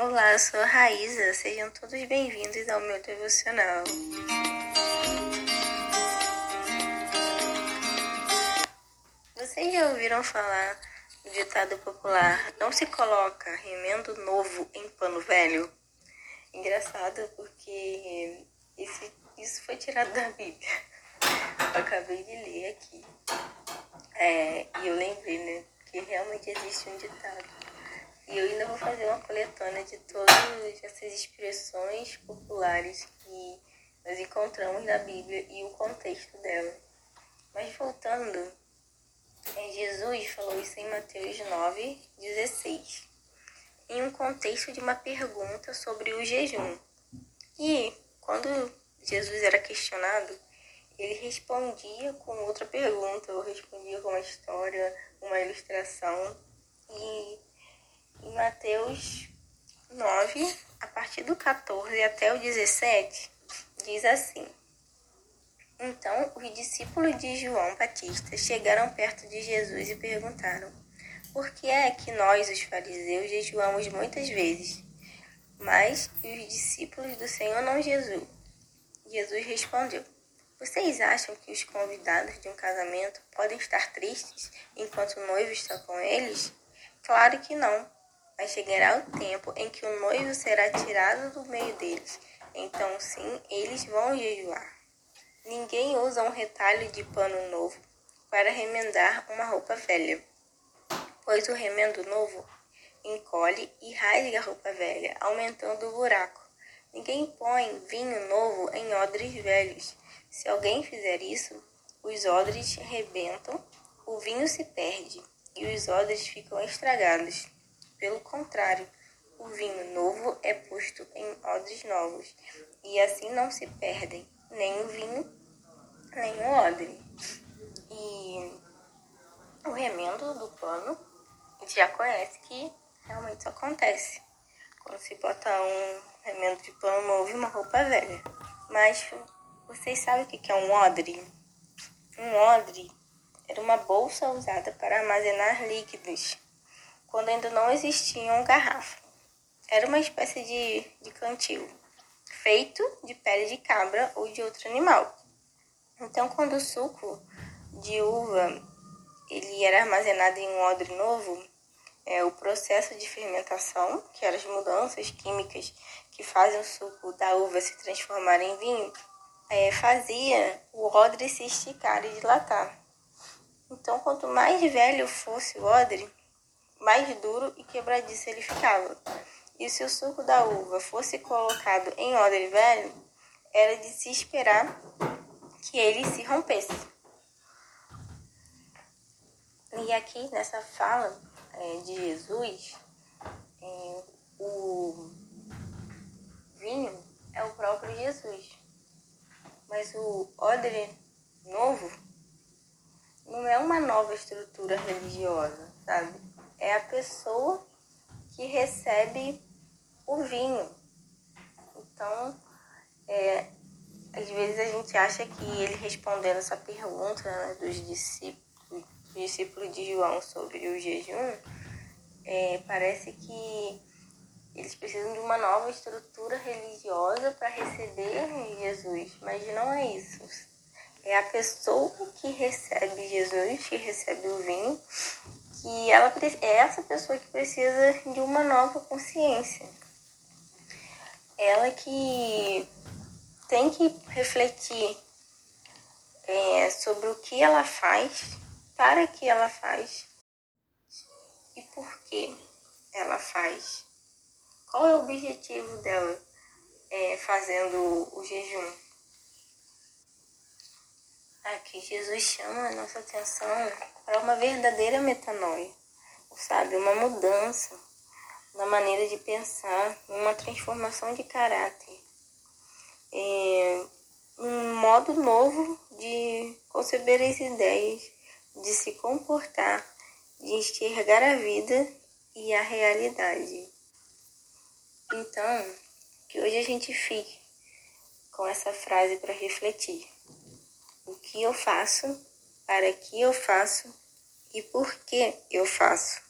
Olá, eu sou a Raíza. Sejam todos bem-vindos ao meu devocional. Vocês já ouviram falar do ditado popular: não se coloca remendo novo em pano velho? Engraçado porque esse, isso foi tirado da Bíblia. Eu acabei de ler aqui. É, e eu lembrei, né, que realmente existe um ditado e eu ainda vou fazer uma coletânea de todas essas expressões populares que nós encontramos na Bíblia e o contexto dela. Mas voltando, é, Jesus falou isso em Mateus 9, 16, em um contexto de uma pergunta sobre o jejum. E quando Jesus era questionado, ele respondia com outra pergunta, ou respondia com uma história, uma ilustração. E em Mateus 9, a partir do 14 até o 17, diz assim: Então os discípulos de João Batista chegaram perto de Jesus e perguntaram: Por que é que nós, os fariseus, jejuamos muitas vezes, mas os discípulos do Senhor não jejuam? Jesus respondeu: Vocês acham que os convidados de um casamento podem estar tristes enquanto o noivo está com eles? Claro que não. Mas chegará o tempo em que o noivo será tirado do meio deles. Então, sim, eles vão jejuar. Ninguém usa um retalho de pano novo para remendar uma roupa velha, pois o remendo novo encolhe e rasga a roupa velha, aumentando o buraco. Ninguém põe vinho novo em odres velhos. Se alguém fizer isso, os odres rebentam, o vinho se perde e os odres ficam estragados. Pelo contrário, o vinho novo é posto em odres novos, e assim não se perdem nem o vinho, nem o odre. E o remendo do pano, já conhece que realmente isso acontece. Quando se bota um remendo de pano novo e uma roupa velha. Mas vocês sabem o que é um odre? Um odre era uma bolsa usada para armazenar líquidos quando ainda não existiam garrafa. Era uma espécie de, de cantil, feito de pele de cabra ou de outro animal. Então, quando o suco de uva ele era armazenado em um odre novo, é, o processo de fermentação, que eram as mudanças químicas que fazem o suco da uva se transformar em vinho, é, fazia o odre se esticar e dilatar. Então, quanto mais velho fosse o odre, mais duro e quebradiço ele ficava. E se o suco da uva fosse colocado em odre velho, era de se esperar que ele se rompesse. E aqui nessa fala é, de Jesus, é, o vinho é o próprio Jesus. Mas o odre novo não é uma nova estrutura religiosa, sabe? É a pessoa que recebe o vinho. Então, é, às vezes a gente acha que ele respondendo essa pergunta né, dos discípulos, discípulos de João sobre o jejum, é, parece que eles precisam de uma nova estrutura religiosa para receber Jesus, mas não é isso. É a pessoa que recebe Jesus, que recebe o vinho, que ela é essa pessoa que precisa de uma nova consciência. Ela que tem que refletir é, sobre o que ela faz, para que ela faz e por que ela faz. Qual é o objetivo dela é, fazendo o jejum? Aqui Jesus chama a nossa atenção para uma verdadeira metanoia, sabe? Uma mudança na maneira de pensar, uma transformação de caráter, é, um modo novo de conceber as ideias, de se comportar, de enxergar a vida e a realidade. Então, que hoje a gente fique com essa frase para refletir o que eu faço, para que eu faço e por que eu faço.